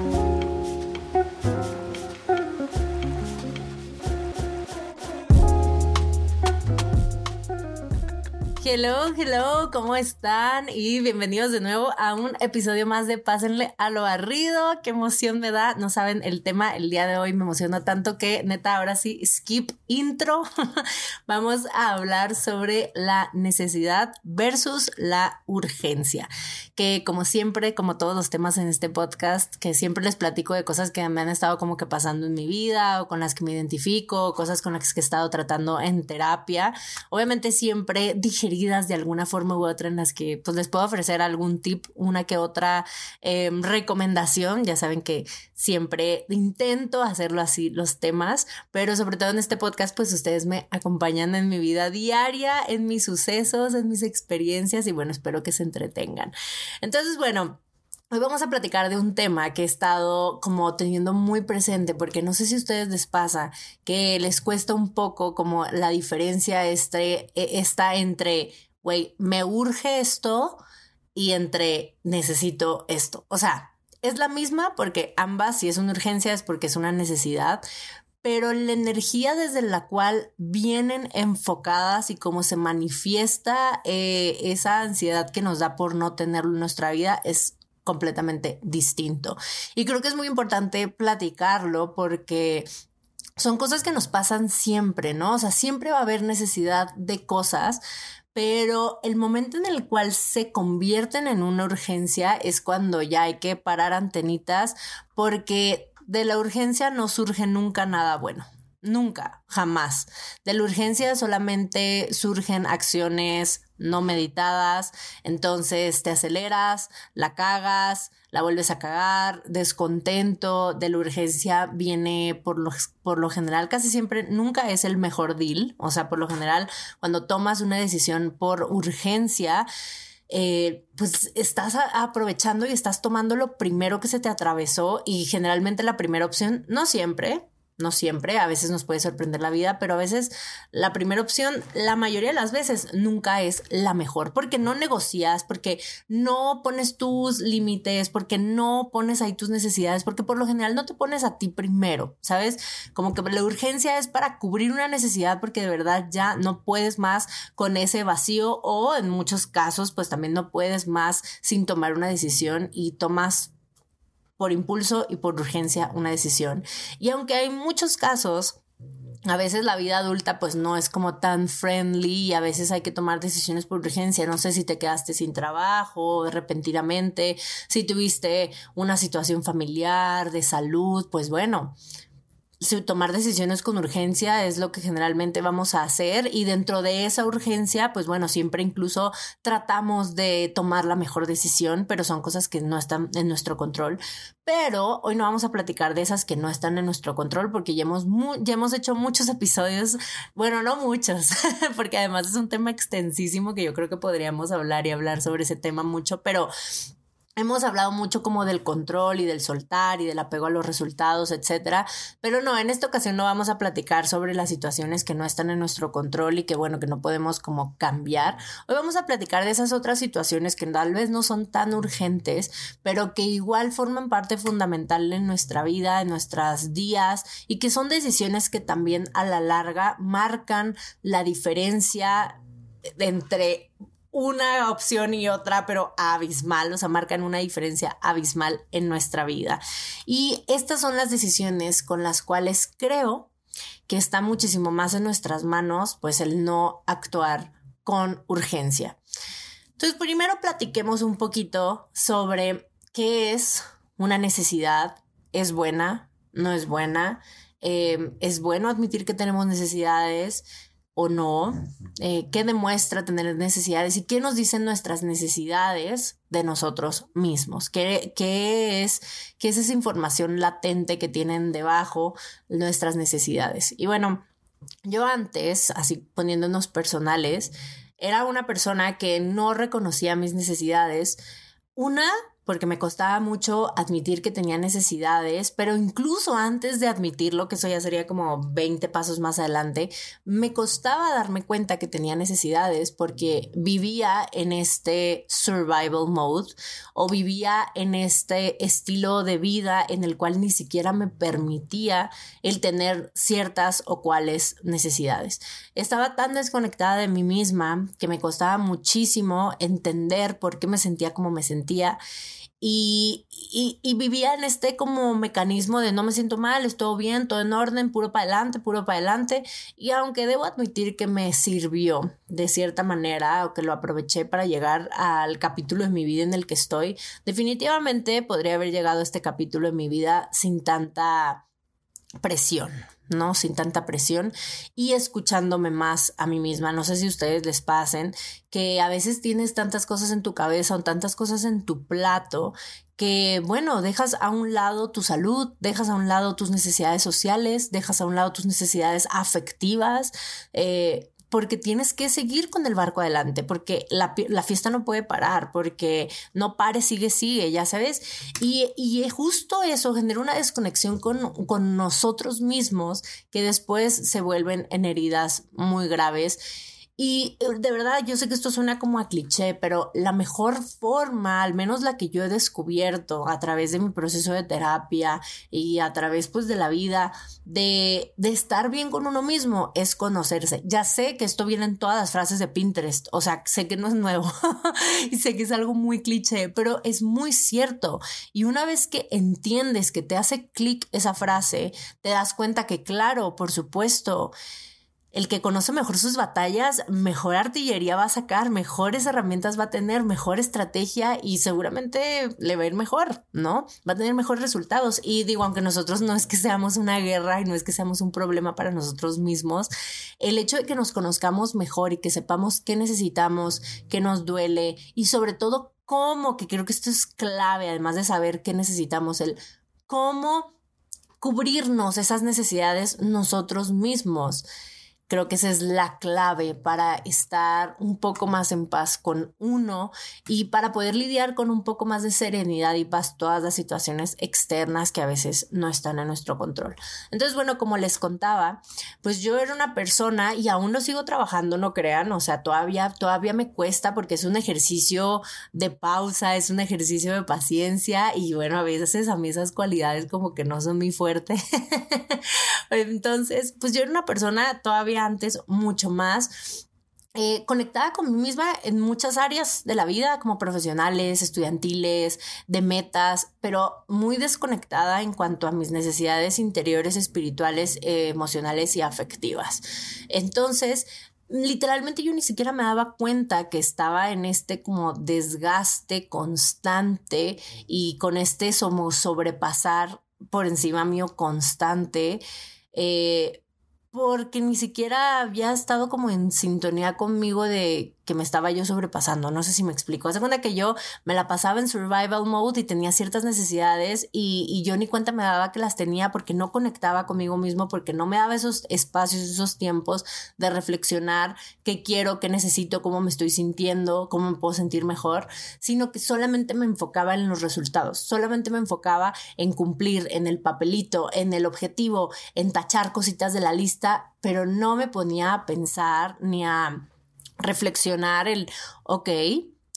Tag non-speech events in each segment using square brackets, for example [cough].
Bye. Hello, hello, ¿cómo están? Y bienvenidos de nuevo a un episodio más de Pásenle a lo barrido. Qué emoción me da. No saben, el tema el día de hoy me emociona tanto que neta, ahora sí, skip intro. [laughs] Vamos a hablar sobre la necesidad versus la urgencia. Que como siempre, como todos los temas en este podcast, que siempre les platico de cosas que me han estado como que pasando en mi vida o con las que me identifico, cosas con las que he estado tratando en terapia. Obviamente siempre de alguna forma u otra en las que pues les puedo ofrecer algún tip, una que otra em, recomendación. Ya saben que siempre intento hacerlo así los temas, pero sobre todo en este podcast pues ustedes me acompañan en mi vida diaria, en mis sucesos, en mis experiencias y bueno, espero que se entretengan. Entonces, bueno. Hoy vamos a platicar de un tema que he estado como teniendo muy presente porque no sé si a ustedes les pasa que les cuesta un poco como la diferencia este, e, está entre, güey, me urge esto y entre necesito esto. O sea, es la misma porque ambas, si es una urgencia, es porque es una necesidad, pero la energía desde la cual vienen enfocadas y cómo se manifiesta eh, esa ansiedad que nos da por no tenerlo en nuestra vida es completamente distinto. Y creo que es muy importante platicarlo porque son cosas que nos pasan siempre, ¿no? O sea, siempre va a haber necesidad de cosas, pero el momento en el cual se convierten en una urgencia es cuando ya hay que parar antenitas porque de la urgencia no surge nunca nada bueno. Nunca, jamás. De la urgencia solamente surgen acciones no meditadas, entonces te aceleras, la cagas, la vuelves a cagar, descontento, de la urgencia viene por lo, por lo general, casi siempre, nunca es el mejor deal, o sea, por lo general, cuando tomas una decisión por urgencia, eh, pues estás aprovechando y estás tomando lo primero que se te atravesó y generalmente la primera opción, no siempre, no siempre, a veces nos puede sorprender la vida, pero a veces la primera opción, la mayoría de las veces, nunca es la mejor, porque no negocias, porque no pones tus límites, porque no pones ahí tus necesidades, porque por lo general no te pones a ti primero, ¿sabes? Como que la urgencia es para cubrir una necesidad porque de verdad ya no puedes más con ese vacío o en muchos casos pues también no puedes más sin tomar una decisión y tomas por impulso y por urgencia una decisión. Y aunque hay muchos casos a veces la vida adulta pues no es como tan friendly y a veces hay que tomar decisiones por urgencia. No sé si te quedaste sin trabajo repentinamente, si tuviste una situación familiar, de salud, pues bueno, tomar decisiones con urgencia es lo que generalmente vamos a hacer y dentro de esa urgencia, pues bueno, siempre incluso tratamos de tomar la mejor decisión, pero son cosas que no están en nuestro control. Pero hoy no vamos a platicar de esas que no están en nuestro control porque ya hemos, ya hemos hecho muchos episodios, bueno, no muchos, [laughs] porque además es un tema extensísimo que yo creo que podríamos hablar y hablar sobre ese tema mucho, pero Hemos hablado mucho como del control y del soltar y del apego a los resultados, etcétera, pero no, en esta ocasión no vamos a platicar sobre las situaciones que no están en nuestro control y que bueno, que no podemos como cambiar. Hoy vamos a platicar de esas otras situaciones que tal vez no son tan urgentes, pero que igual forman parte fundamental en nuestra vida, en nuestras días y que son decisiones que también a la larga marcan la diferencia entre una opción y otra, pero abismal, o sea, marcan una diferencia abismal en nuestra vida. Y estas son las decisiones con las cuales creo que está muchísimo más en nuestras manos, pues el no actuar con urgencia. Entonces, primero platiquemos un poquito sobre qué es una necesidad, es buena, no es buena, eh, es bueno admitir que tenemos necesidades, o no, eh, qué demuestra tener necesidades y qué nos dicen nuestras necesidades de nosotros mismos, qué, qué, es, qué es esa información latente que tienen debajo nuestras necesidades. Y bueno, yo antes, así poniéndonos personales, era una persona que no reconocía mis necesidades. Una, porque me costaba mucho admitir que tenía necesidades, pero incluso antes de admitirlo, que eso ya sería como 20 pasos más adelante, me costaba darme cuenta que tenía necesidades porque vivía en este survival mode o vivía en este estilo de vida en el cual ni siquiera me permitía el tener ciertas o cuales necesidades. Estaba tan desconectada de mí misma que me costaba muchísimo entender por qué me sentía como me sentía y, y, vivía en este como mecanismo de no me siento mal, estoy bien, todo en orden, puro para adelante, puro para adelante. Y aunque debo admitir que me sirvió de cierta manera o que lo aproveché para llegar al capítulo de mi vida en el que estoy, definitivamente podría haber llegado a este capítulo de mi vida sin tanta presión, ¿no? Sin tanta presión y escuchándome más a mí misma. No sé si ustedes les pasen que a veces tienes tantas cosas en tu cabeza o tantas cosas en tu plato que, bueno, dejas a un lado tu salud, dejas a un lado tus necesidades sociales, dejas a un lado tus necesidades afectivas, eh, porque tienes que seguir con el barco adelante, porque la, fiesta no puede parar, porque no pare, sigue, sigue, ya sabes. Y, y justo eso genera una desconexión con, con nosotros mismos que después se vuelven en heridas muy graves y eh, de verdad, yo sé que esto suena como a cliché, pero la mejor forma, al menos la que yo he descubierto a través de mi proceso de terapia y a través pues de la vida, de, de estar bien con uno mismo, es conocerse. Ya sé que esto viene en todas las frases de Pinterest, o sea, sé que no es nuevo [laughs] y sé que es algo muy cliché, pero es muy cierto. Y una vez que entiendes que te hace clic esa frase, te das cuenta que, claro, por supuesto, el que conoce mejor sus batallas, mejor artillería va a sacar, mejores herramientas va a tener, mejor estrategia y seguramente le va a ir mejor, ¿no? Va a tener mejores resultados. Y digo, aunque nosotros no es que seamos una guerra y no es que seamos un problema para nosotros mismos, el hecho de que nos conozcamos mejor y que sepamos qué necesitamos, qué nos duele y sobre todo cómo, que creo que esto es clave, además de saber qué necesitamos, el cómo cubrirnos esas necesidades nosotros mismos. Creo que esa es la clave para estar un poco más en paz con uno y para poder lidiar con un poco más de serenidad y paz todas las situaciones externas que a veces no están en nuestro control. Entonces, bueno, como les contaba, pues yo era una persona y aún lo sigo trabajando, no crean, o sea, todavía, todavía me cuesta porque es un ejercicio de pausa, es un ejercicio de paciencia y bueno, a veces a mí esas cualidades como que no son muy fuertes. [laughs] Entonces, pues yo era una persona todavía antes mucho más eh, conectada con mí misma en muchas áreas de la vida, como profesionales, estudiantiles, de metas, pero muy desconectada en cuanto a mis necesidades interiores, espirituales, eh, emocionales y afectivas. Entonces, literalmente yo ni siquiera me daba cuenta que estaba en este como desgaste constante y con este como sobrepasar por encima mío constante. Eh, porque ni siquiera había estado como en sintonía conmigo de que me estaba yo sobrepasando. No sé si me explico. Hace cuenta que yo me la pasaba en survival mode y tenía ciertas necesidades y, y, yo ni cuenta me daba que las tenía porque no conectaba conmigo mismo, porque no me daba esos espacios, esos tiempos de reflexionar qué quiero, qué necesito, cómo me estoy sintiendo, cómo me puedo sentir mejor, sino que solamente me enfocaba en los resultados, solamente me enfocaba en cumplir, en el papelito, en el objetivo, en tachar cositas de la lista, pero no me ponía a pensar ni a reflexionar el, ok,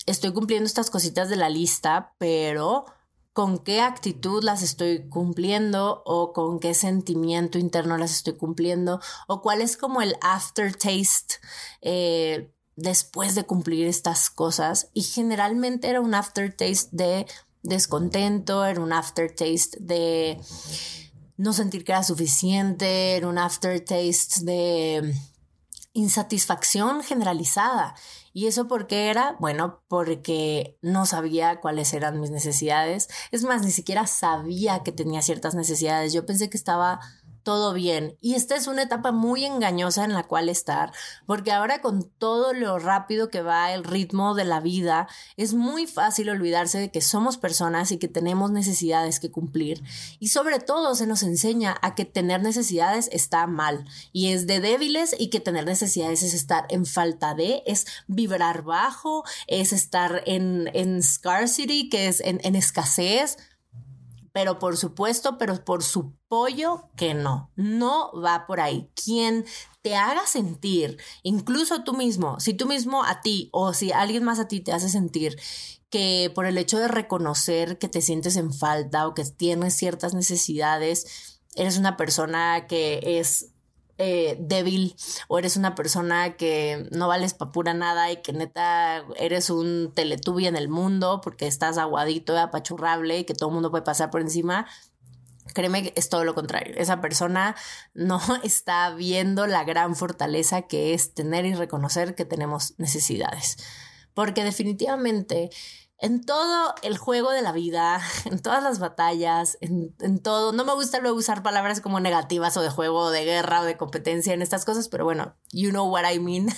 estoy cumpliendo estas cositas de la lista, pero con qué actitud las estoy cumpliendo o con qué sentimiento interno las estoy cumpliendo o cuál es como el aftertaste eh, después de cumplir estas cosas. Y generalmente era un aftertaste de descontento, era un aftertaste de no sentir que era suficiente, era un aftertaste de insatisfacción generalizada. ¿Y eso por qué era? Bueno, porque no sabía cuáles eran mis necesidades. Es más, ni siquiera sabía que tenía ciertas necesidades. Yo pensé que estaba todo bien. Y esta es una etapa muy engañosa en la cual estar, porque ahora con todo lo rápido que va el ritmo de la vida, es muy fácil olvidarse de que somos personas y que tenemos necesidades que cumplir. Y sobre todo se nos enseña a que tener necesidades está mal y es de débiles y que tener necesidades es estar en falta de, es vibrar bajo, es estar en, en scarcity, que es en, en escasez pero por supuesto, pero por su pollo que no, no va por ahí. Quien te haga sentir, incluso tú mismo, si tú mismo a ti o si alguien más a ti te hace sentir que por el hecho de reconocer que te sientes en falta o que tienes ciertas necesidades, eres una persona que es eh, débil o eres una persona que no vales para pura nada y que neta eres un teletubi en el mundo porque estás aguadito, apachurrable y que todo el mundo puede pasar por encima, Créeme que es todo lo contrario. Esa persona [laughs] no está viendo la gran fortaleza que es tener y reconocer que tenemos necesidades. Porque definitivamente en todo el juego de la vida, [laughs] en todas las batallas, en, todo. No me gusta luego usar palabras como negativas o de juego, de guerra o de competencia en estas cosas, pero bueno, you know what I mean.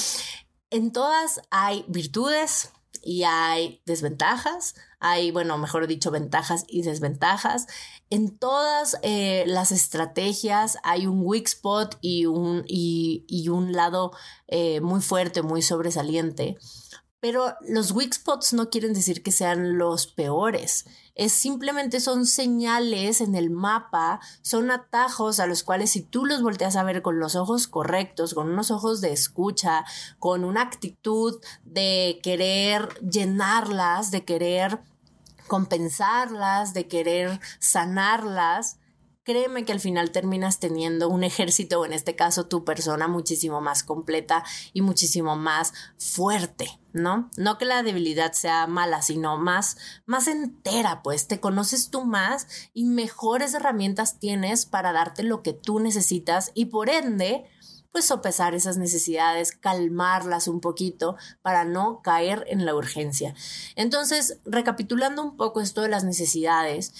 [laughs] en todas hay virtudes y hay desventajas. Hay, bueno, mejor dicho, ventajas y desventajas. En todas eh, las estrategias hay un weak spot y un, y, un lado eh, muy fuerte, muy sobresaliente. Pero los weak spots no quieren decir que sean los peores. Es simplemente son señales en el mapa, son atajos a los cuales si tú los volteas a ver con los ojos correctos, con unos ojos de escucha, con una actitud de querer llenarlas, de querer compensarlas, de querer sanarlas, créeme que al final terminas teniendo un ejército, o en este caso tu persona, muchísimo más completa y muchísimo más fuerte, ¿no? No que la debilidad sea mala, sino más, más entera, pues te conoces tú más y mejores herramientas tienes para darte lo que tú necesitas y por ende, pues sopesar esas necesidades, calmarlas un poquito para no caer en la urgencia. Entonces, recapitulando un poco esto de las necesidades,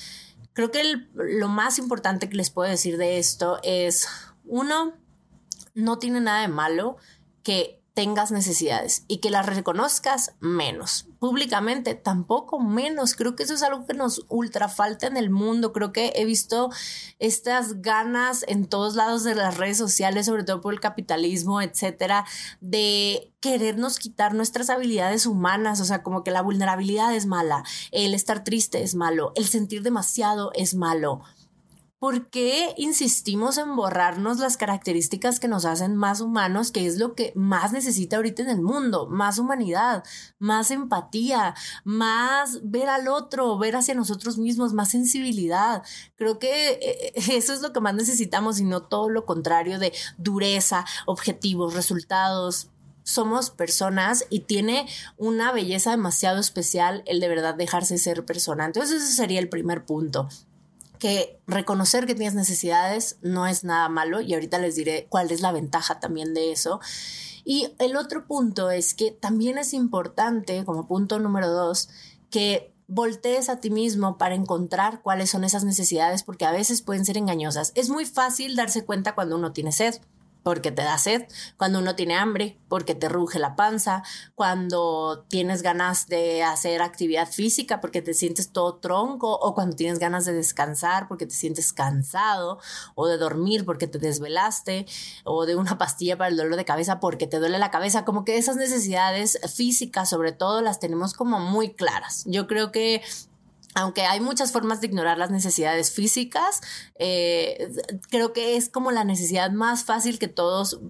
Creo que lo más importante que les puedo decir de esto es, uno, no tiene nada de malo que tengas necesidades y que las reconozcas menos. Públicamente tampoco menos. Creo que eso es algo que nos ultra falta en el mundo. Creo que he visto estas ganas en todos lados de las redes sociales, sobre todo por el capitalismo, etcétera, de querernos quitar nuestras habilidades humanas. O sea, como que la vulnerabilidad es mala, el estar triste es malo, el sentir demasiado es malo. ¿Por qué insistimos en borrarnos las características que nos hacen más humanos, que es lo que más necesita ahorita en el mundo? Más humanidad, más empatía, más ver al otro, ver hacia nosotros mismos, más sensibilidad. Creo que eh, eso es lo que más necesitamos y no todo lo contrario de dureza, objetivos, resultados somos personas y tiene una belleza demasiado especial el de verdad dejarse ser persona. Entonces ese sería el primer punto que reconocer que tienes necesidades no es nada malo y ahorita les diré cuál es la ventaja también de eso. Y el otro punto es que también es importante, como punto número dos, que voltees a ti mismo para encontrar cuáles son esas necesidades porque a veces pueden ser engañosas. Es muy fácil darse cuenta cuando uno tiene sed porque te da sed, cuando uno tiene hambre, porque te ruge la panza, cuando tienes ganas de hacer actividad física, porque te sientes todo tronco, o cuando tienes ganas de descansar, porque te sientes cansado, o de dormir porque te desvelaste, o de una pastilla para el dolor de cabeza porque te duele la cabeza, como que esas necesidades físicas sobre todo las tenemos como muy claras. Yo creo que aunque hay muchas formas de ignorar las necesidades físicas, eh, creo que es como la necesidad más fácil que todos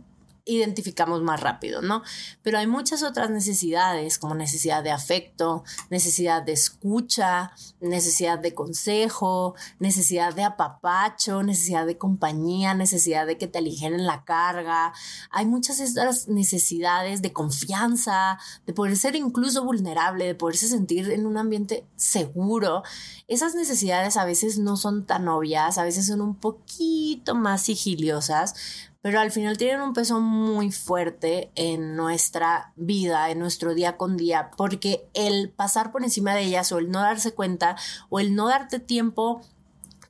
identificamos más rápido, ¿no? Pero hay muchas otras necesidades, como necesidad de afecto, necesidad de escucha, necesidad de consejo, necesidad de apapacho, necesidad de compañía, necesidad de que te aligeren la carga. Hay muchas otras necesidades de confianza, de poder ser incluso vulnerable, de poderse sentir en un ambiente seguro. Esas necesidades a veces no son tan obvias, a veces son un poquito más sigiliosas, pero al final tienen un peso muy fuerte en nuestra vida, en nuestro día con día, porque el pasar por encima de ellas o el no darse cuenta o el no darte tiempo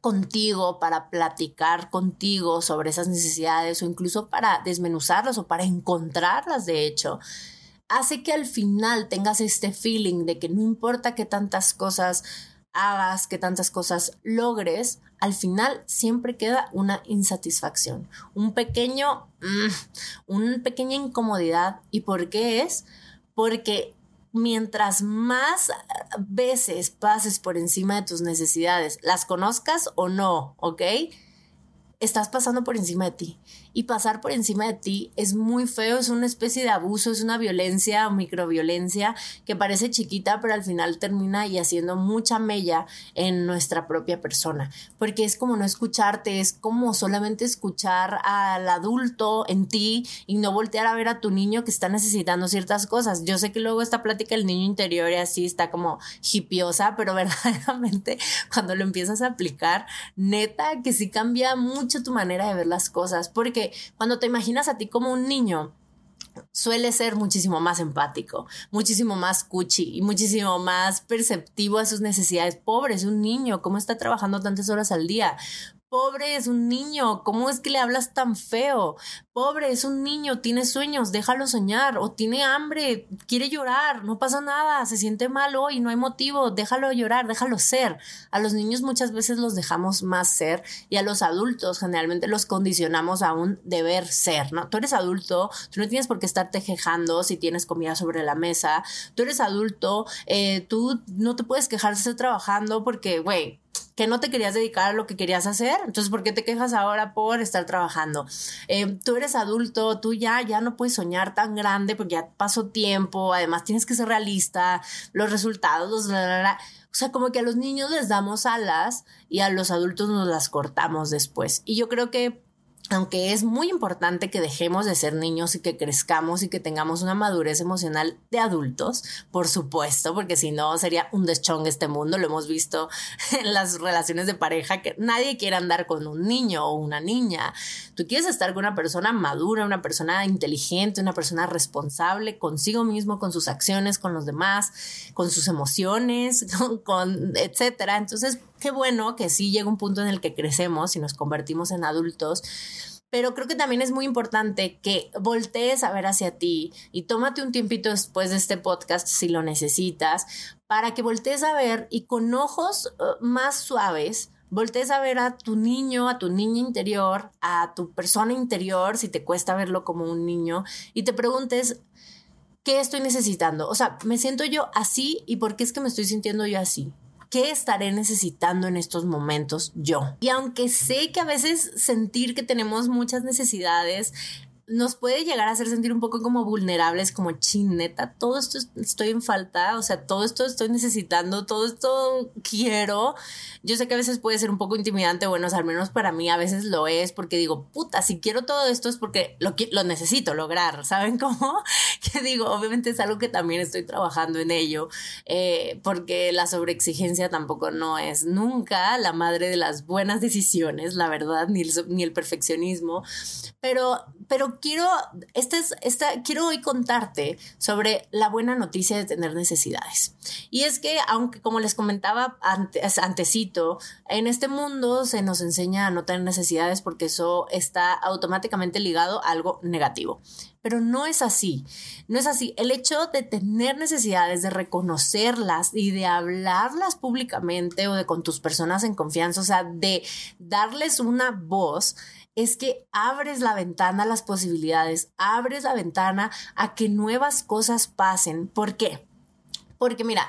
contigo, para platicar contigo sobre esas necesidades o incluso para desmenuzarlas o para encontrarlas, de hecho, hace que al final tengas este feeling de que no importa qué tantas cosas hagas, que tantas cosas logres, al final siempre queda una insatisfacción, un pequeño, mm, una pequeña incomodidad. ¿Y por qué es? Porque mientras más veces pases por encima de tus necesidades, las conozcas o no, ¿ok? Estás pasando por encima de ti y pasar por encima de ti es muy feo, es una especie de abuso, es una violencia o microviolencia que parece chiquita, pero al final termina y haciendo mucha mella en nuestra propia persona, porque es como no escucharte, es como solamente escuchar al adulto en ti y no voltear a ver a tu niño que está necesitando ciertas cosas. Yo sé que luego esta plática del niño interior y así está como hipiosa, pero [laughs] verdaderamente cuando lo empiezas a aplicar, neta que sí cambia mucho tu manera de ver las cosas, porque cuando te imaginas a ti como un niño, suele ser muchísimo más empático, muchísimo más cuchi y muchísimo más perceptivo a sus necesidades. Pobre, es un niño, ¿cómo está trabajando tantas horas al día? Pobre es un niño, ¿cómo es que le hablas tan feo? Pobre es un niño, tiene sueños, déjalo soñar, o tiene hambre, quiere llorar, no pasa nada, se siente mal hoy, no hay motivo, déjalo llorar, déjalo ser. A los niños muchas veces los dejamos más ser y a los adultos generalmente los condicionamos a un deber ser, ¿no? Tú eres adulto, tú no tienes por qué estarte quejando si tienes comida sobre la mesa, tú eres adulto, eh, tú no te puedes quejar de estar trabajando porque, güey, que no te querías dedicar a lo que querías hacer, entonces ¿por qué te quejas ahora por estar trabajando? Eh, tú eres adulto, tú ya, ya no puedes soñar tan grande porque ya pasó tiempo, además tienes que ser realista, los resultados, o sea, como que a los niños les damos alas y a los adultos nos las cortamos después. Y yo creo que aunque es muy importante que dejemos de ser niños y que crezcamos y que tengamos una madurez emocional de adultos, por supuesto, porque si no sería un deschong este mundo, lo hemos visto [laughs] en las relaciones de pareja, que nadie quiere andar con un niño o una niña. Tú quieres estar con una persona madura, una persona inteligente, una persona responsable consigo mismo, con sus acciones, con los demás, con sus emociones, [laughs] con, etcétera. Entonces, qué bueno que sí llega un punto en el que crecemos y nos convertimos en adultos, pero creo que también es muy importante que voltees a ver hacia ti y tómate un tiempito después de este podcast si lo necesitas, para que voltees a ver y con ojos uh, más suaves, voltees a ver a tu niño, a tu niña interior, a tu persona interior, si te cuesta verlo como un niño, y te preguntes, ¿qué estoy necesitando? O sea, ¿me siento yo así y por qué es que me estoy sintiendo yo así? ¿Qué estaré necesitando en estos momentos yo? Y aunque sé que a veces sentir que tenemos muchas necesidades nos puede llegar a hacer sentir un poco como vulnerables, como chineta, todo esto estoy en falta, o sea, todo esto estoy necesitando, todo esto quiero. Yo sé que a veces puede ser un poco intimidante, bueno, al menos para mí a veces lo es, porque digo, puta, si quiero todo esto es porque lo, lo necesito lograr, ¿saben cómo? [laughs] Que digo, obviamente es algo que también estoy trabajando en ello, eh, porque la sobreexigencia tampoco no es nunca la madre de las buenas decisiones, la verdad, ni el perfeccionismo, pero, pero quiero, este es, esta, quiero hoy contarte sobre la buena noticia de tener necesidades. Y es que, aunque como les comentaba antes, antecito, en este mundo se nos enseña a no tener necesidades porque eso está automáticamente ligado a algo negativo. Pero no es así, no es así. El hecho de tener necesidades, de reconocerlas y de hablarlas públicamente o de con tus personas en confianza, o sea, de darles una voz, es que abres la ventana a las posibilidades, abres la ventana a que nuevas cosas pasen. ¿Por qué? Porque mira,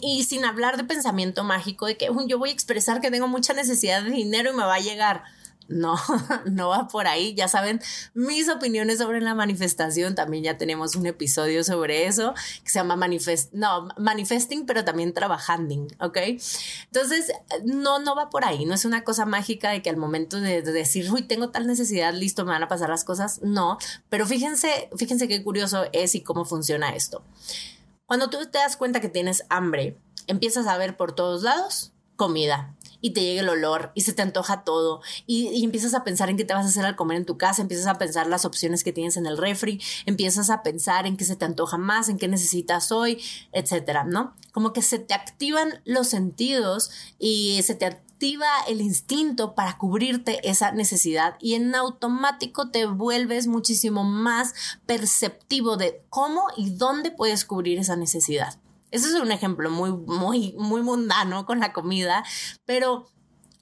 y sin hablar de pensamiento mágico, de que yo voy a expresar que tengo mucha necesidad de dinero y me va a llegar. No, [laughs] no va por ahí. Ya saben mis opiniones sobre la manifestación. También ya tenemos un episodio sobre eso que se llama manifest, no, manifesting, pero también trabajando, ¿ok? Entonces, no, no va por ahí. No es una cosa mágica de que al momento de, de, decir, uy, tengo tal necesidad, listo, me van a pasar las cosas. No, pero fíjense, fíjense qué curioso es y cómo funciona esto. Cuando tú te das cuenta que tienes hambre, empiezas a ver por todos lados comida y te llega el olor y se te antoja todo y, empiezas a pensar en qué te vas a hacer al comer en tu casa, empiezas a pensar las opciones que tienes en el refri, empiezas a pensar en qué se te antoja más, en qué necesitas hoy, etcétera, ¿no? Como que se te activan los sentidos y se te activa el instinto para cubrirte esa necesidad y en automático te vuelves muchísimo más perceptivo de cómo y dónde puedes cubrir esa necesidad. Ese es un ejemplo muy, muy, muy mundano con la comida, pero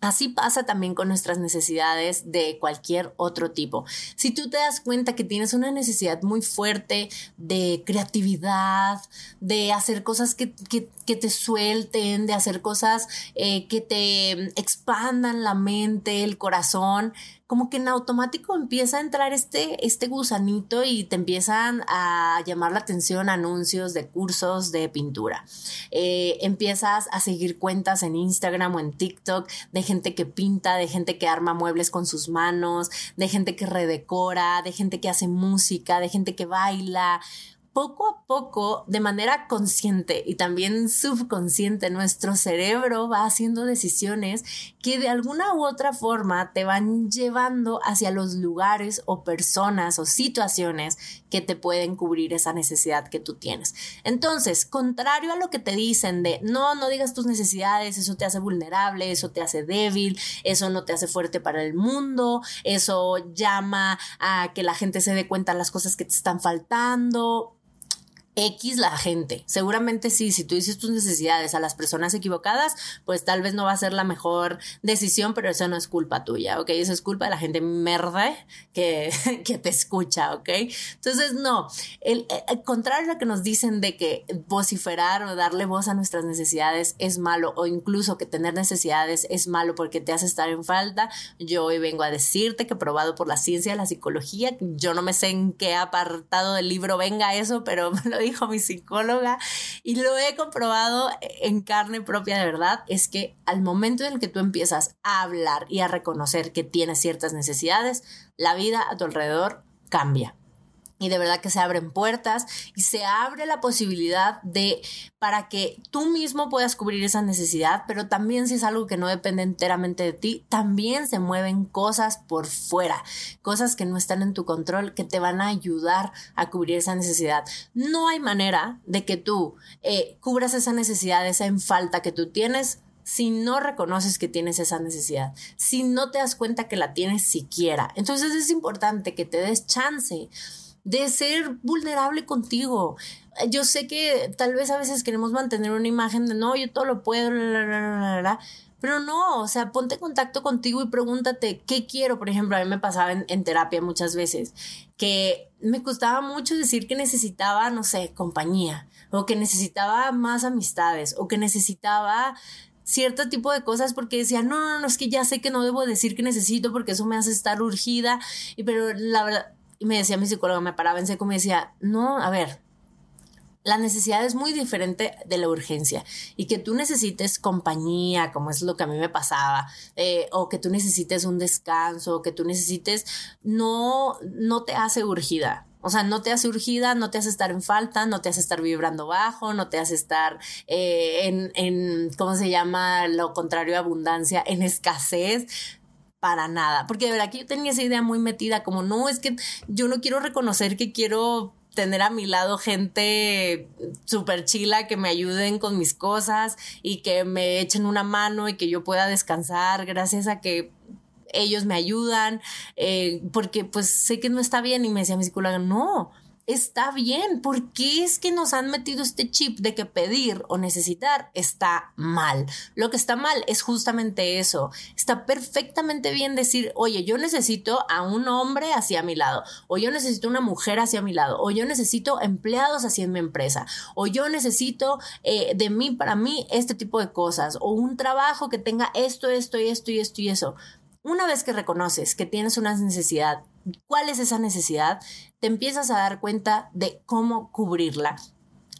Así pasa también con nuestras necesidades de cualquier otro tipo. Si tú te das cuenta que tienes una necesidad muy fuerte de creatividad, de hacer cosas que, te suelten, de hacer cosas eh, que te expandan la mente, el corazón, como que en automático empieza a entrar este, este gusanito y te empiezan a llamar la atención anuncios de cursos de pintura. Eh, empiezas a seguir cuentas en Instagram o en TikTok de gente que pinta, de gente que arma muebles con sus manos, de gente que redecora, de gente que hace música, de gente que baila poco a poco, de manera consciente y también subconsciente, nuestro cerebro va haciendo decisiones que de alguna u otra forma te van llevando hacia los lugares o personas o situaciones que te pueden cubrir esa necesidad que tú tienes. Entonces, contrario a lo que te dicen de no, no digas tus necesidades, eso te hace vulnerable, eso te hace débil, eso no te hace fuerte para el mundo, eso llama a que la gente se dé cuenta de las cosas que te están faltando X la gente. Seguramente sí, si tú dices tus necesidades a las personas equivocadas, pues tal vez no va a ser la mejor decisión, pero eso no es culpa tuya, ¿ok? Eso es culpa de la gente merde que, [laughs] que te escucha, ¿ok? Entonces, no, el, el, contrario a lo que nos dicen de que vociferar o darle voz a nuestras necesidades es malo, o incluso que tener necesidades es malo porque te hace estar en falta, yo hoy vengo a decirte que probado por la ciencia de la psicología, yo no me sé en qué apartado del libro venga eso, pero [laughs] lo dijo mi psicóloga y lo he comprobado en carne propia de verdad, es que al momento en el que tú empiezas a hablar y a reconocer que tienes ciertas necesidades, la vida a tu alrededor cambia y de verdad que se abren puertas y se abre la posibilidad de para que tú mismo puedas cubrir esa necesidad, pero también si es algo que no depende enteramente de ti, también se mueven cosas por fuera, cosas que no están en tu control que te van a ayudar a cubrir esa necesidad. No hay manera de que tú eh, cubras esa necesidad, esa en falta que tú tienes si no reconoces que tienes esa necesidad, si no te das cuenta que la tienes siquiera. Entonces es importante que te des chance de ser vulnerable contigo. Yo sé que tal vez a veces queremos mantener una imagen de no, yo todo lo puedo, pero no, o sea, ponte en contacto contigo y pregúntate qué quiero. Por ejemplo, a mí me pasaba en, en terapia muchas veces que me costaba mucho decir que necesitaba, no sé, compañía, o que necesitaba más amistades, o que necesitaba cierto tipo de cosas porque decía, no, no, no, es que ya sé que no debo decir que necesito porque eso me hace estar urgida, y pero la verdad, y me decía mi psicóloga, me paraba en seco, me decía, no, a ver, la necesidad es muy diferente de la urgencia y que tú necesites compañía, como es lo que a mí me pasaba, eh, o que tú necesites un descanso, o que tú necesites, no, no te hace urgida. O sea, no te hace urgida, no te hace estar en falta, no te hace estar vibrando bajo, no te hace estar eh, en, en, ¿cómo se llama? Lo contrario a abundancia, en escasez para nada, porque de verdad que yo tenía esa idea muy metida, como no, es que yo no quiero reconocer que quiero tener a mi lado gente súper chila que me ayuden con mis cosas y que me echen una mano y que yo pueda descansar gracias a que ellos me ayudan, eh, porque pues sé que no está bien y me decía mi psicóloga, no, está bien. ¿Por qué es que nos han metido este chip de que pedir o necesitar está mal? Lo que está mal es justamente eso. Está perfectamente bien decir, oye, yo necesito a un hombre hacia mi lado, o yo necesito una mujer hacia mi lado, o yo necesito empleados hacia mi empresa, o yo necesito eh, de mí para mí este tipo de cosas, o un trabajo que tenga esto, esto y esto y esto y eso. Una vez que reconoces que tienes una necesidad, ¿cuál es esa necesidad? Te empiezas a dar cuenta de cómo cubrirla.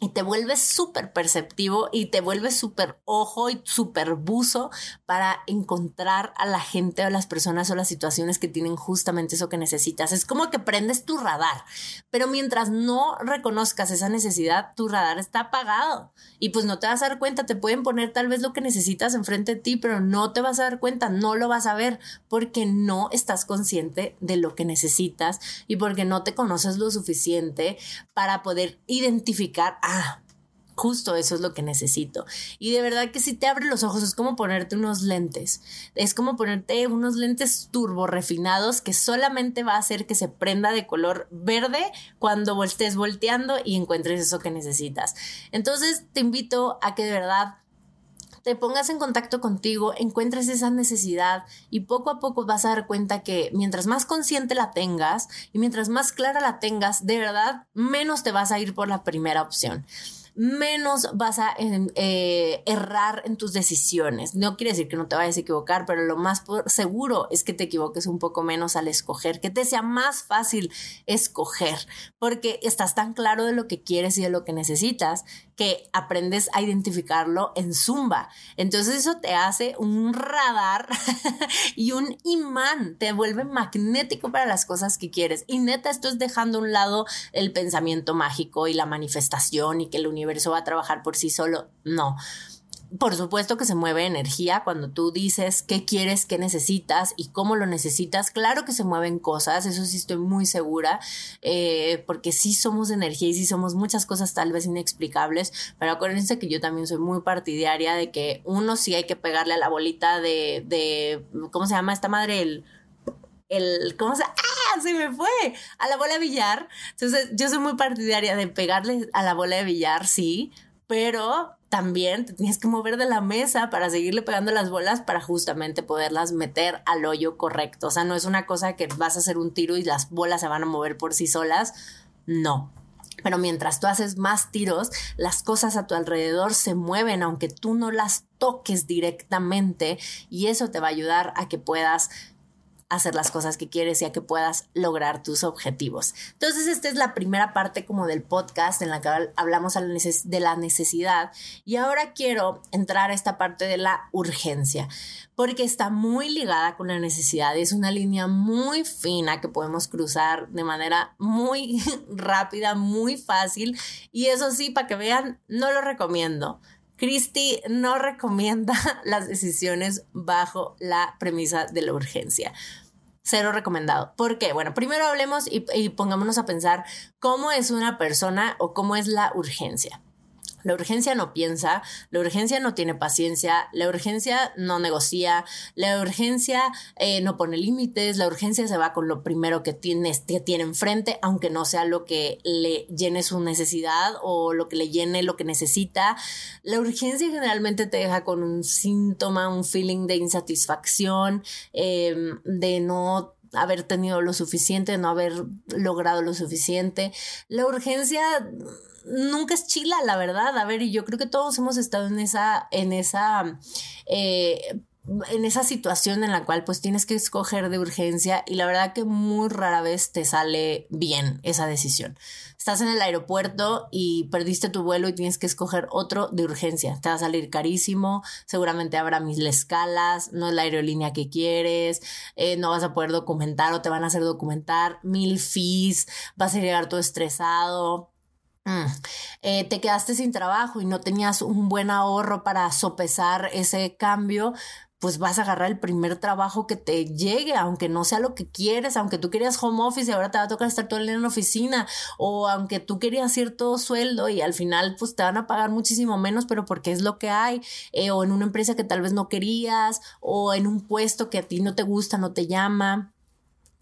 Y te vuelves súper perceptivo y te vuelves súper ojo y súper buzo para encontrar a la gente o las personas o las situaciones que tienen justamente eso que necesitas. Es como que prendes tu radar, pero mientras no reconozcas esa necesidad, tu radar está apagado y pues no te vas a dar cuenta, te pueden poner tal vez lo que necesitas enfrente de ti, pero no te vas a dar cuenta, no lo vas a ver porque no estás consciente de lo que necesitas y porque no te conoces lo suficiente para poder identificar ah, justo eso es lo que necesito. Y de verdad que si te abre los ojos es como ponerte unos lentes. Es como ponerte unos lentes turbo refinados que solamente va a hacer que se prenda de color verde cuando estés volteando y encuentres eso que necesitas. Entonces te invito a que de verdad te pongas en contacto contigo, encuentres esa necesidad y poco a poco vas a dar cuenta que mientras más consciente la tengas y mientras más clara la tengas, de verdad, menos te vas a ir por la primera opción menos vas a em, eh, errar en tus decisiones. No quiere decir que no te vayas a equivocar, pero lo más seguro es que te equivoques un poco menos al escoger, que te sea más fácil escoger, porque estás tan claro de lo que quieres y de lo que necesitas que aprendes a identificarlo en Zumba. Entonces eso te hace un radar [laughs] y un imán, te vuelve magnético para las cosas que quieres. Y neta, esto es dejando a un lado el pensamiento mágico y la manifestación y que el universo va a trabajar por sí solo. No por supuesto que se mueve energía cuando tú dices qué quieres, qué necesitas y cómo lo necesitas. Claro que se mueven cosas, eso sí estoy muy segura, eh, porque sí somos energía y sí somos muchas cosas tal vez inexplicables, pero acuérdense que yo también soy muy partidaria de que uno sí hay que pegarle a la bolita de, de ¿cómo se llama esta madre? El, el, ¿cómo se? ¡Ah! Se me fue. A la bola de billar. Entonces, yo soy muy partidaria de pegarle a la bola de billar, sí, pero también te tienes que mover de la mesa para seguirle pegando las bolas para justamente poderlas meter al hoyo correcto. O sea, no es una cosa que vas a hacer un tiro y las bolas se van a mover por sí solas. No. Pero mientras tú haces más tiros, las cosas a tu alrededor se mueven aunque tú no las toques directamente y eso te va a ayudar a que puedas hacer las cosas que quieres y a que puedas lograr tus objetivos. Entonces, esta es la primera parte como del podcast en la que hablamos de la necesidad y ahora quiero entrar a esta parte de la urgencia porque está muy ligada con la necesidad. Es una línea muy fina que podemos cruzar de manera muy [laughs] rápida, muy fácil y eso sí, para que vean, no lo recomiendo. Christy no recomienda [laughs] las decisiones bajo la premisa de la urgencia. Cero recomendado. ¿Por qué? Bueno, primero hablemos y, y pongámonos a pensar cómo es una persona o cómo es la urgencia. La urgencia no piensa, la urgencia no tiene paciencia, la urgencia no negocia, la urgencia eh, no pone límites, la urgencia se va con lo primero que tiene, que tiene enfrente, aunque no sea lo que le llene su necesidad o lo que le llene lo que necesita. La urgencia generalmente te deja con un síntoma, un feeling de insatisfacción, em, de no haber tenido lo suficiente, no haber logrado lo suficiente. La urgencia nunca es chila, la verdad. A ver, y yo creo que todos hemos estado en esa, en esa, eh, en esa situación en la cual pues tienes que escoger de urgencia y la verdad que muy rara vez te sale bien esa decisión. Estás en el aeropuerto y perdiste tu vuelo y tienes que escoger otro de urgencia. Te va a salir carísimo, seguramente habrá mil escalas, no es la aerolínea que quieres, eh, no vas a poder documentar o te van a hacer documentar, mil fees, vas a llegar todo estresado Mm. Eh, te quedaste sin trabajo y no tenías un buen ahorro para sopesar ese cambio, pues vas a agarrar el primer trabajo que te llegue, aunque no sea lo que quieres, aunque tú querías home office y ahora te va a tocar estar todo el día en la oficina, o aunque tú querías cierto sueldo y al final pues te van a pagar muchísimo menos, pero porque es lo que hay, eh, o en una empresa que tal vez no querías, o en un puesto que a ti no te gusta, no te llama.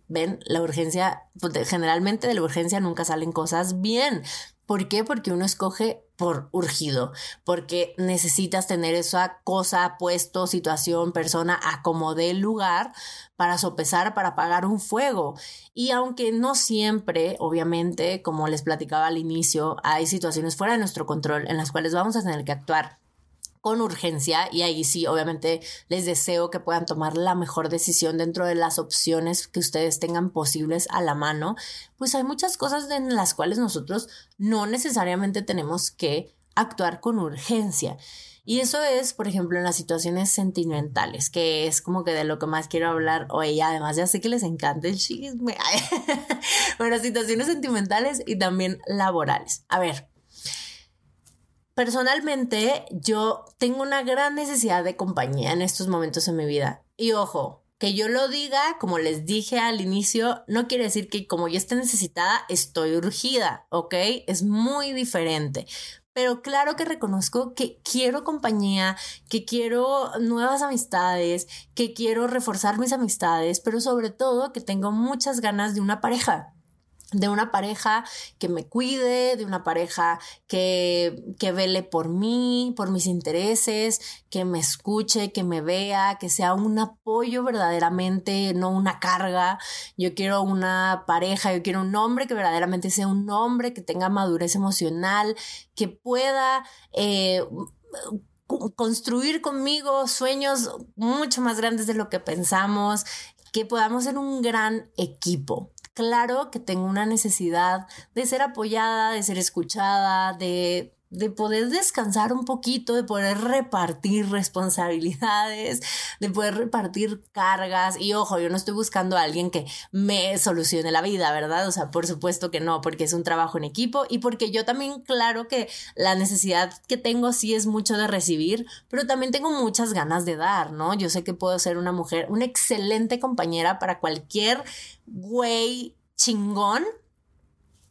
Ven, la urgencia, pues generalmente de la urgencia nunca salen cosas bien. ¿Por qué? Porque uno escoge urgido, porque necesitas tener esa cosa, puesto, situación, persona, acomode el lugar para sopesar, para apagar un fuego. Y aunque no siempre, obviamente, como les platicaba al inicio, hay situaciones fuera de nuestro control en las cuales vamos a tener que actuar con urgencia y ahí sí, obviamente les deseo que puedan tomar la mejor decisión dentro de las opciones que ustedes tengan posibles a la mano, pues hay muchas cosas en las cuales nosotros no necesariamente tenemos que actuar con urgencia. Y eso es, por ejemplo, en las situaciones sentimentales, que es como que de lo que más quiero hablar hoy. Además, ya sé que les encanta el chisme. [laughs] bueno, situaciones sentimentales y también laborales. A ver, personalmente yo tengo una gran necesidad de compañía en estos momentos en mi vida. Y ojo, que yo lo diga, como les dije al inicio, no quiere decir que como yo esté necesitada, estoy urgida, ¿ok? Es muy diferente. Pero claro que reconozco que quiero compañía, que quiero nuevas amistades, que quiero reforzar mis amistades, pero sobre todo que tengo muchas ganas de una pareja de una pareja que me cuide, de una pareja que, que vele por mí, por mis intereses, que me escuche, que me vea, que sea un apoyo verdaderamente, no una carga. Yo quiero una pareja, yo quiero un hombre que verdaderamente sea un hombre, que tenga madurez emocional, que pueda... Eh, construir conmigo sueños mucho más grandes de lo que pensamos, que podamos ser un gran equipo claro que tengo una necesidad de ser apoyada, de ser escuchada, de, de poder descansar un poquito, de poder repartir responsabilidades, de poder repartir cargas. Y ojo, yo no estoy buscando a alguien que me solucione la vida, ¿verdad? O sea, por supuesto que no, porque es un trabajo en equipo y porque yo también, claro que la necesidad que tengo sí es mucho de recibir, pero también tengo muchas ganas de dar, ¿no? Yo sé que puedo ser una mujer, una excelente compañera para cualquier güey chingón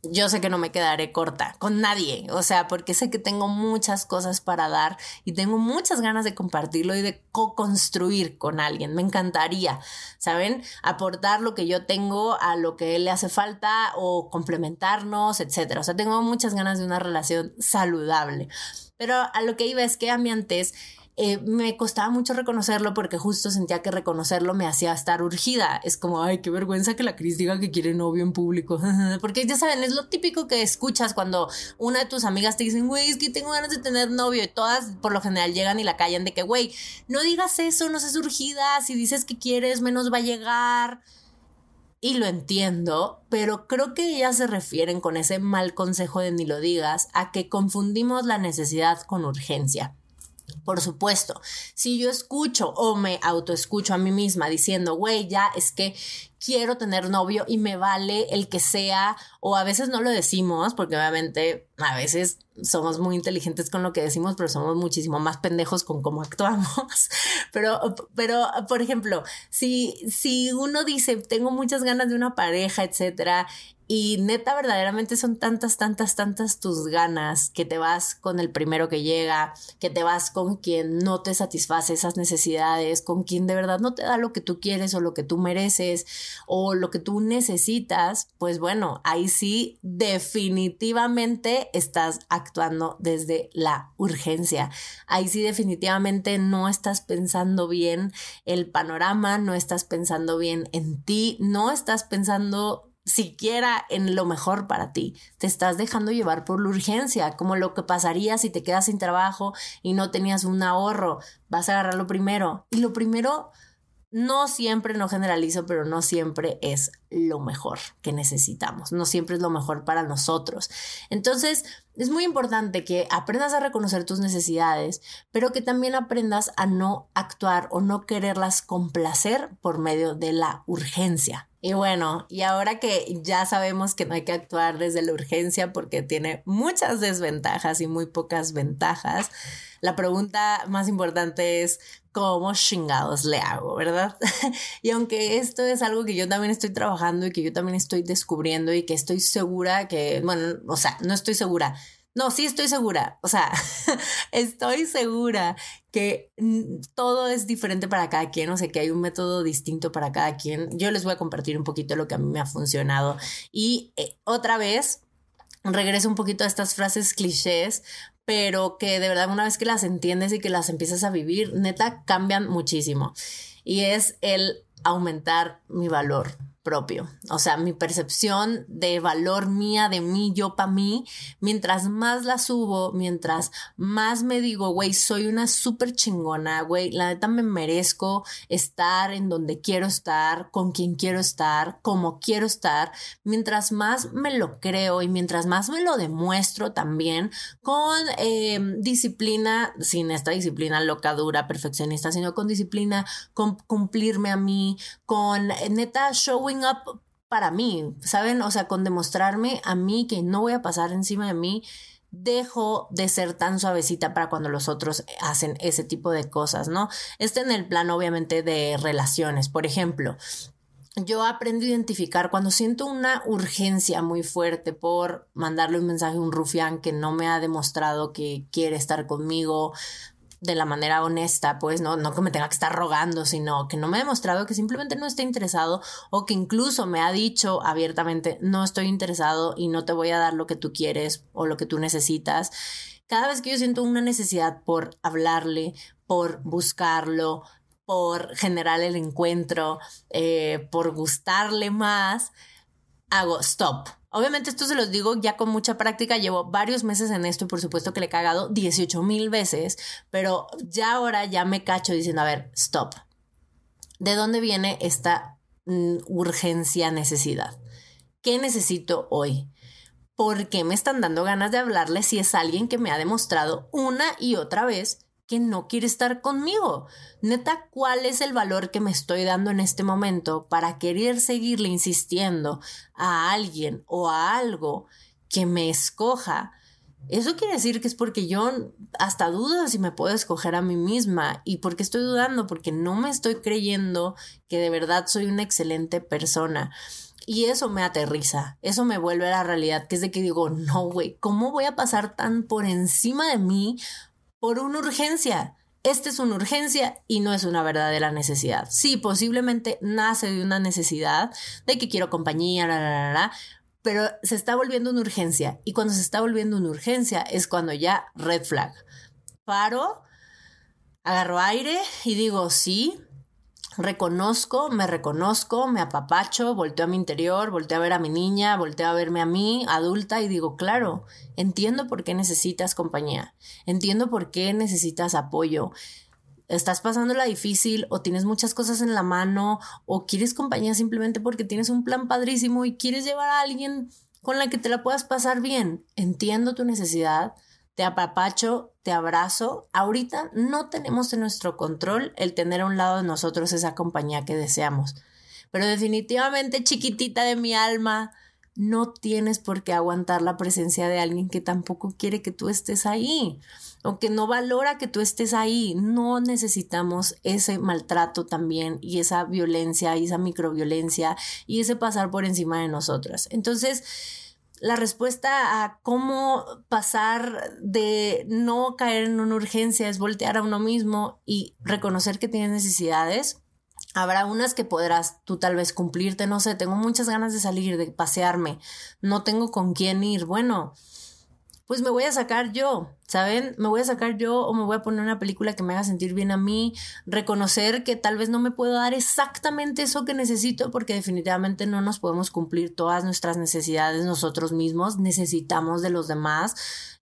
yo sé que no me quedaré corta con nadie, o sea, porque sé que tengo muchas cosas para dar y tengo muchas ganas de compartirlo y de co-construir con alguien. Me encantaría, ¿saben? Aportar lo que yo tengo a lo que le hace falta o complementarnos, etcétera. O sea, tengo muchas ganas de una relación saludable. Pero a lo que iba es que a mí antes eh, me costaba mucho reconocerlo porque justo sentía que reconocerlo me hacía estar urgida. Es como, ay, qué vergüenza que la Cris diga que quiere novio en público. [laughs] porque ya saben, es lo típico que escuchas cuando una de tus amigas te dicen, güey, es que tengo ganas de tener novio y todas por lo general llegan y la callan de que, güey, no digas eso, no seas urgida, si dices que quieres, menos va a llegar. Y lo entiendo, pero creo que ellas se refieren con ese mal consejo de ni lo digas a que confundimos la necesidad con urgencia. Por supuesto, si yo escucho o me autoescucho a mí misma diciendo, güey, ya es que quiero tener novio y me vale el que sea, o a veces no lo decimos, porque obviamente a veces somos muy inteligentes con lo que decimos, pero somos muchísimo más pendejos con cómo [laughs] actuamos. Pero, pero, por ejemplo, si, si uno dice, tengo muchas ganas de una pareja, etcétera, y neta, verdaderamente son tantas, tantas, tantas tus ganas que te vas con el primero que llega, que te vas con quien no te satisface esas necesidades, con quien de verdad no te da lo que tú quieres o lo que tú mereces o lo que tú necesitas, pues bueno, ahí sí definitivamente estás actuando desde la urgencia. Ahí sí definitivamente no estás pensando bien el panorama, no estás pensando bien en ti, no estás pensando siquiera en lo mejor para ti. Te estás dejando llevar por la urgencia, como lo que pasaría si te quedas sin trabajo y no tenías un ahorro. Vas a agarrar lo primero. Y lo primero, no siempre, no generalizo, pero no siempre es lo mejor que necesitamos. No siempre es lo mejor para nosotros. Entonces, es muy importante que aprendas a reconocer tus necesidades, pero que también aprendas a no actuar o no quererlas complacer por medio de la urgencia. Y bueno, y ahora que ya sabemos que no hay que actuar desde la urgencia porque tiene muchas desventajas y muy pocas ventajas, la pregunta más importante es, ¿cómo chingados le hago, verdad? [laughs] y aunque esto es algo que yo también estoy trabajando y que yo también estoy descubriendo y que estoy segura que, bueno, o sea, no estoy segura, no, sí estoy segura. O sea, [laughs] estoy segura que todo es diferente para cada quien. O sea, que hay un método distinto para cada quien. Yo les voy a compartir un poquito lo que a mí me ha funcionado. Y eh, otra vez, regreso un poquito a estas frases clichés, pero que de verdad una vez que las entiendes y que las empiezas a vivir, neta, cambian muchísimo. Y es el aumentar mi valor propio. O sea, mi percepción de valor mía, de mí, yo para mí, mientras más la subo, mientras más me digo, güey, soy una súper chingona, güey, la neta me merezco estar en donde quiero estar, con quien quiero estar, como quiero estar, mientras más me lo creo y mientras más me lo demuestro también con eh, disciplina, sin esta disciplina loca, dura, perfeccionista, sino con disciplina, con cumplirme a mí, con eh, neta up para mí, ¿saben? O sea, con demostrarme a mí que no voy a pasar encima de mí, dejo de ser tan suavecita para cuando los otros hacen ese tipo de cosas, ¿no? Este en el plano, obviamente, de relaciones. Por ejemplo, yo aprendo a identificar cuando siento una urgencia muy fuerte por mandarle un mensaje a un rufián que no me ha demostrado que quiere estar conmigo, de la manera honesta, pues no, no que me tenga que estar rogando, sino que no me ha demostrado que simplemente no esté interesado o que incluso me ha dicho abiertamente no estoy interesado y no te voy a dar lo que tú quieres o lo que tú necesitas. Cada vez que yo siento una necesidad por hablarle, por buscarlo, por generar el encuentro, eh, por gustarle más, hago stop Obviamente esto se los digo ya con mucha práctica, llevo varios meses en esto y por supuesto que le he cagado 18 mil veces, pero ya ahora ya me cacho diciendo, a ver, stop. ¿De dónde viene esta mm, urgencia, necesidad? ¿Qué necesito hoy? ¿Por qué me están dando ganas de hablarle si es alguien que me ha demostrado una y otra vez no quiere estar conmigo. Neta, ¿cuál es el valor que me estoy dando en este momento para querer seguirle insistiendo a alguien o a algo que me escoja? Eso quiere decir que es porque yo hasta dudo si me puedo escoger a mí misma. ¿Y por qué estoy dudando? Porque no me estoy creyendo que de verdad soy una excelente persona. Y eso me aterriza, eso me vuelve a la realidad, que es de que digo, no, güey, ¿cómo voy a pasar tan por encima de mí por una urgencia. Esta es una urgencia y no es una verdadera necesidad. Sí, posiblemente nace de una necesidad de que quiero compañía, pero se está volviendo una urgencia. Y cuando se está volviendo una urgencia es cuando ya red flag. Paro, agarro aire y digo, sí, reconozco, me reconozco, me apapacho, volteo a mi interior, volteo a ver a mi niña, volteo a verme a mí, adulta, y digo, claro, entiendo por qué necesitas compañía, entiendo por qué necesitas apoyo. Estás pasándola difícil o tienes muchas cosas en la mano o quieres compañía simplemente porque tienes un plan padrísimo y quieres llevar a alguien con la que te la puedas pasar bien. Entiendo tu necesidad, te apapacho, te abrazo. Ahorita no tenemos en nuestro control el tener a un lado de nosotros esa compañía que deseamos. Pero definitivamente, chiquitita de mi alma, no tienes por qué aguantar la presencia de alguien que tampoco quiere que tú estés ahí o que no valora que tú estés ahí. No necesitamos ese maltrato también y esa violencia y esa microviolencia y ese pasar por encima de nosotras. Entonces, la respuesta a cómo pasar de no caer en una urgencia es voltear a uno mismo y reconocer que tienes necesidades. Habrá unas que podrás tú tal vez cumplirte, no sé, tengo muchas ganas de salir, de pasearme, no tengo con quién ir. Bueno, pues me voy a sacar yo, ¿saben? Me voy a sacar yo o me voy a poner una película que me haga sentir bien a mí, reconocer que tal vez no me puedo dar exactamente eso que necesito porque definitivamente no nos podemos cumplir todas nuestras necesidades nosotros mismos, necesitamos de los demás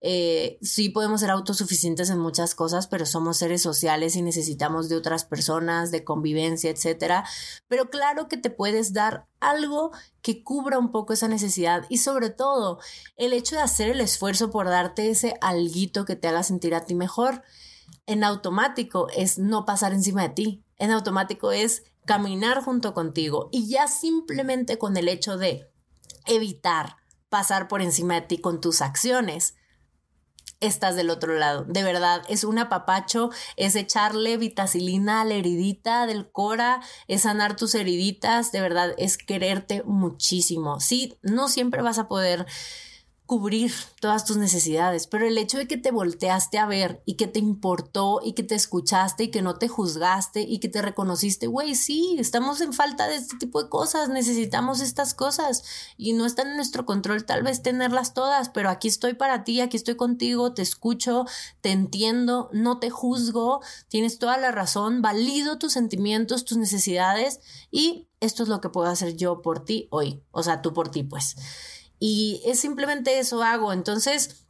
eh, sí podemos ser autosuficientes en muchas cosas, pero somos seres sociales y necesitamos de otras personas, de convivencia, etcétera. Pero claro que te puedes dar algo que cubra un poco esa necesidad y sobre todo el hecho de hacer el esfuerzo por darte ese alguito que te haga sentir a ti mejor. En automático es no pasar encima de ti. En automático es caminar junto contigo y ya simplemente con el hecho de evitar pasar por encima de ti con tus acciones, estás del otro lado. De verdad, es un apapacho, es echarle vitacilina a la heridita del cora, es sanar tus heriditas, de verdad, es quererte muchísimo. Sí, no siempre vas a poder cubrir todas tus necesidades, pero el hecho de que te volteaste a ver y que te importó y que te escuchaste y que no te juzgaste y que te reconociste, güey, sí, estamos en falta de este tipo de cosas, necesitamos estas cosas y no están en nuestro control tal vez tenerlas todas, pero aquí estoy para ti, aquí estoy contigo, te escucho, te entiendo, no te juzgo, tienes toda la razón, valido tus sentimientos, tus necesidades y esto es lo que puedo hacer yo por ti hoy, o sea, tú por ti, pues. Y es simplemente eso hago. Entonces,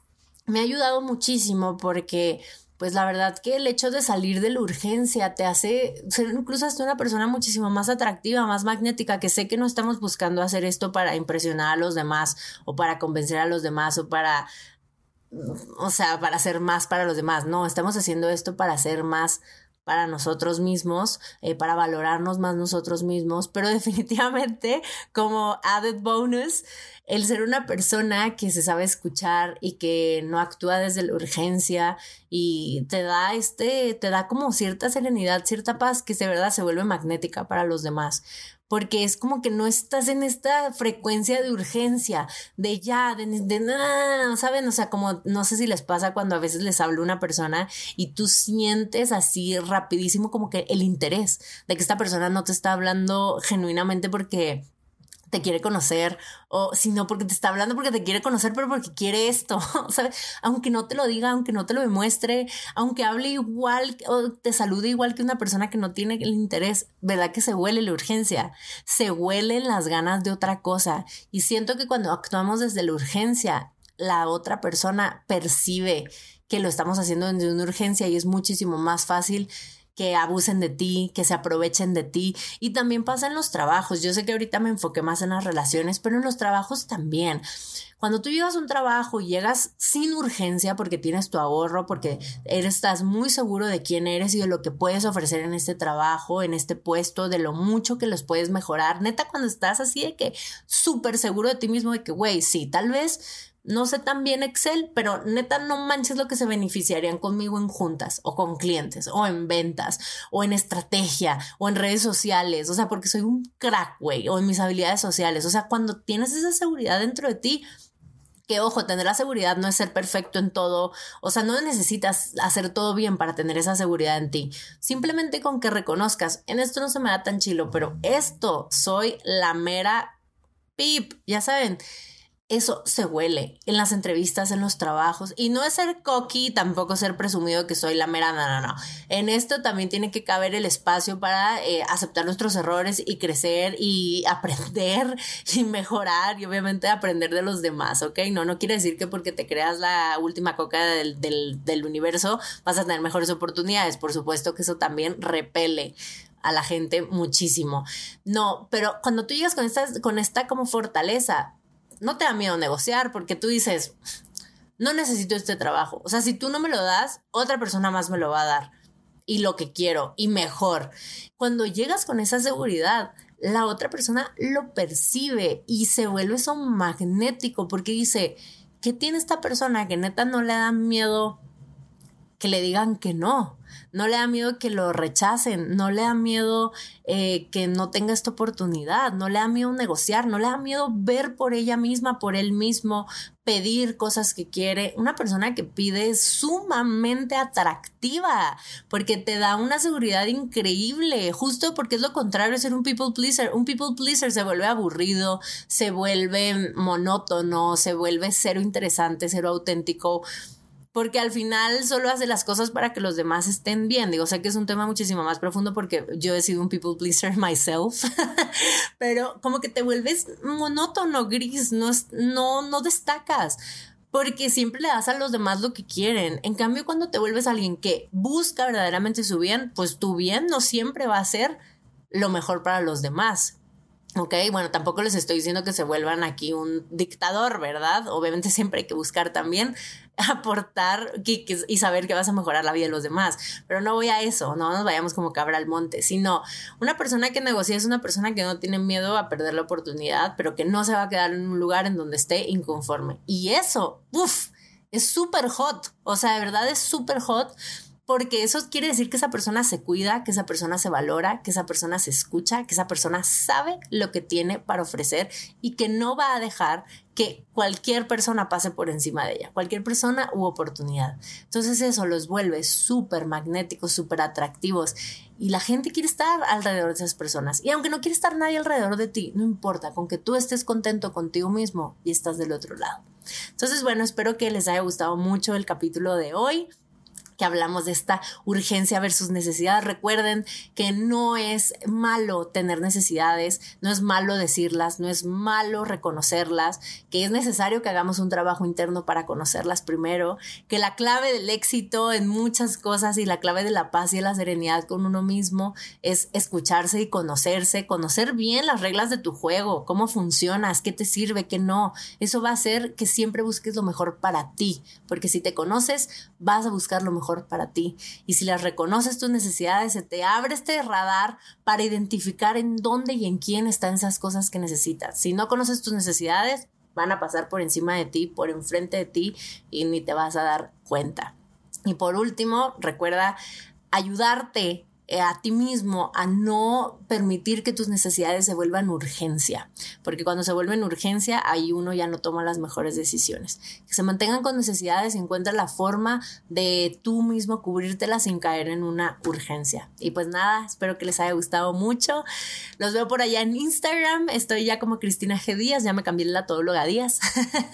me ha ayudado muchísimo porque pues la verdad que el hecho de salir de la urgencia te hace ser incluso hasta una persona muchísimo más atractiva, más magnética, que sé que no estamos buscando hacer esto para impresionar a los demás o para convencer a los demás o para, o sea, para hacer más para los demás, no, estamos haciendo esto para ser más para nosotros mismos, eh, para valorarnos más nosotros mismos, pero [laughs] definitivamente como added bonus, el ser una persona que se sabe escuchar y que no actúa desde la urgencia y te da este, te da como cierta serenidad, cierta paz que de verdad se vuelve magnética para los demás porque es como que no estás en esta frecuencia de urgencia, de ya, de, de nada, ¿saben? O sea, como no sé si les pasa cuando a veces les habla una persona y tú sientes así rapidísimo como que el interés de que esta persona no te está hablando genuinamente porque te quiere conocer o si no porque te está hablando porque te quiere conocer pero porque quiere esto, [laughs] ¿sabes? Aunque no te lo diga, aunque no te lo demuestre, aunque hable igual o te salude igual que una persona que no tiene el interés, ¿verdad que se huele la urgencia? Se huelen las ganas de otra cosa y siento que cuando actuamos desde la urgencia, la otra persona percibe que lo estamos haciendo desde una urgencia y es muchísimo más fácil que abusen de ti, que se aprovechen de ti. Y también pasa en los trabajos. Yo sé que ahorita me enfoqué más en las relaciones, pero en los trabajos también. Cuando tú llegas a un trabajo y llegas sin urgencia porque tienes tu ahorro, porque eres, estás muy seguro de quién eres y de lo que puedes ofrecer en este trabajo, en este puesto, de lo mucho que los puedes mejorar. Neta, cuando estás así de que súper seguro de ti mismo, de que, güey, sí, tal vez no sé tan bien Excel, pero neta no manches lo que se beneficiarían conmigo en juntas o con clientes o en ventas o en estrategia o en redes sociales, o sea, porque soy un crack, güey, o en mis habilidades sociales, o sea, cuando tienes esa seguridad dentro de ti, que ojo, tener la seguridad no es ser perfecto en todo, o sea, no necesitas hacer todo bien para tener esa seguridad en ti. Simplemente con que reconozcas, en esto no se me da tan chilo, pero esto soy la mera pip, ya saben eso se huele en las entrevistas, en los trabajos. Y no es ser cocky, tampoco ser presumido que soy la mera, no, no, no. En esto también tiene que caber el espacio para eh, aceptar nuestros errores y crecer y aprender [laughs] y mejorar y obviamente aprender de los demás, ¿ok? No, no quiere decir que porque te creas la última coca del, del, universo vas a tener mejores oportunidades. Por supuesto que eso también repele a la gente muchísimo. No, pero cuando tú llegas con esta, con esta como fortaleza, no te da miedo negociar porque tú dices, no necesito este trabajo. O sea, si tú no me lo das, otra persona más me lo va a dar. Y lo que quiero, y mejor. Cuando llegas con esa seguridad, la otra persona lo percibe y se vuelve eso magnético porque dice, ¿qué tiene esta persona que neta no le da miedo que le digan que no? no le da miedo que lo rechacen, no le da miedo eh, que no tenga esta oportunidad, no le da miedo negociar, no le da miedo ver por ella misma, por él mismo, pedir cosas que quiere. Una persona que pide es sumamente atractiva porque te da una seguridad increíble, justo porque es lo contrario de ser un people pleaser. Un people pleaser se vuelve aburrido, se vuelve monótono, se vuelve cero interesante, cero auténtico porque al final solo hace las cosas para que los demás estén bien. Digo, sé que es un tema muchísimo más profundo porque yo he sido un people pleaser [laughs] myself, [laughs] pero como que te vuelves monótono, gris, no, no, no destacas porque siempre le das a los demás lo que quieren. En cambio, cuando te vuelves alguien que busca verdaderamente su bien, pues tu bien no siempre va a ser lo mejor para los demás. Ok, bueno, tampoco les estoy diciendo que se vuelvan aquí un dictador, ¿verdad? Obviamente siempre hay que buscar también aportar y, saber que vas a mejorar la vida de los demás, pero no voy a eso, no nos vayamos como cabra al monte, sino una persona que negocia es una persona que no tiene miedo a perder la oportunidad, pero que no se va a quedar en un lugar en donde esté inconforme. Y eso, uff, es súper hot, o sea, de verdad es súper hot porque eso quiere decir que esa persona se cuida, que esa persona se valora, que esa persona se escucha, que esa persona sabe lo que tiene para ofrecer y que no va a dejar que cualquier persona pase por encima de ella, cualquier persona u oportunidad. Entonces eso los vuelve súper magnéticos, súper atractivos y la gente quiere estar alrededor de esas personas. Y aunque no quiere estar nadie alrededor de ti, no importa, con que tú estés contento contigo mismo y estás del otro lado. Entonces, bueno, espero que les haya gustado mucho el capítulo de hoy que hablamos de esta urgencia versus necesidad. Recuerden que no es malo tener necesidades, no es malo decirlas, no es malo reconocerlas, que es necesario que hagamos un trabajo interno para conocerlas primero, que la clave del éxito en muchas cosas y la clave de la paz y de la serenidad con uno mismo es escucharse y conocerse, conocer bien las reglas de tu juego, cómo funcionas, qué te sirve, qué no. Eso va a hacer que siempre busques lo mejor para ti, porque si te conoces, vas a buscar lo mejor para ti. Y si las reconoces tus necesidades, se te abre este radar para identificar en dónde y en quién están esas cosas que necesitas. Si no conoces tus necesidades, van a pasar por encima de ti, por enfrente de ti y ni te vas a dar cuenta. Y por último, recuerda ayudarte a ti mismo a no permitir que tus necesidades se vuelvan urgencia, porque cuando se vuelven urgencia, ahí uno ya no toma las mejores decisiones. Que se mantengan con necesidades y encuentra la forma de tú mismo cubrírtelas sin caer en una urgencia. Y pues nada, espero que les haya gustado mucho. Los veo por allá en Instagram, estoy ya como Cristina G. Díaz, ya me cambié la todóloga Díaz.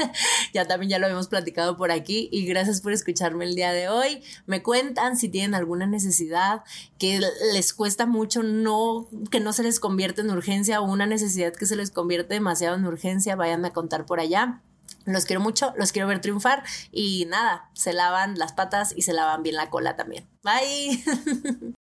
[laughs] ya también ya lo habíamos platicado por aquí y gracias por escucharme el día de hoy. Me cuentan si tienen alguna necesidad que les cuesta mucho no, que no se les convierte en urgencia o una necesidad que se les convierte demasiado en urgencia, vayan a contar por allá. Los quiero mucho, los quiero ver triunfar y nada, se lavan las patas y se lavan bien la cola también. Bye. [laughs]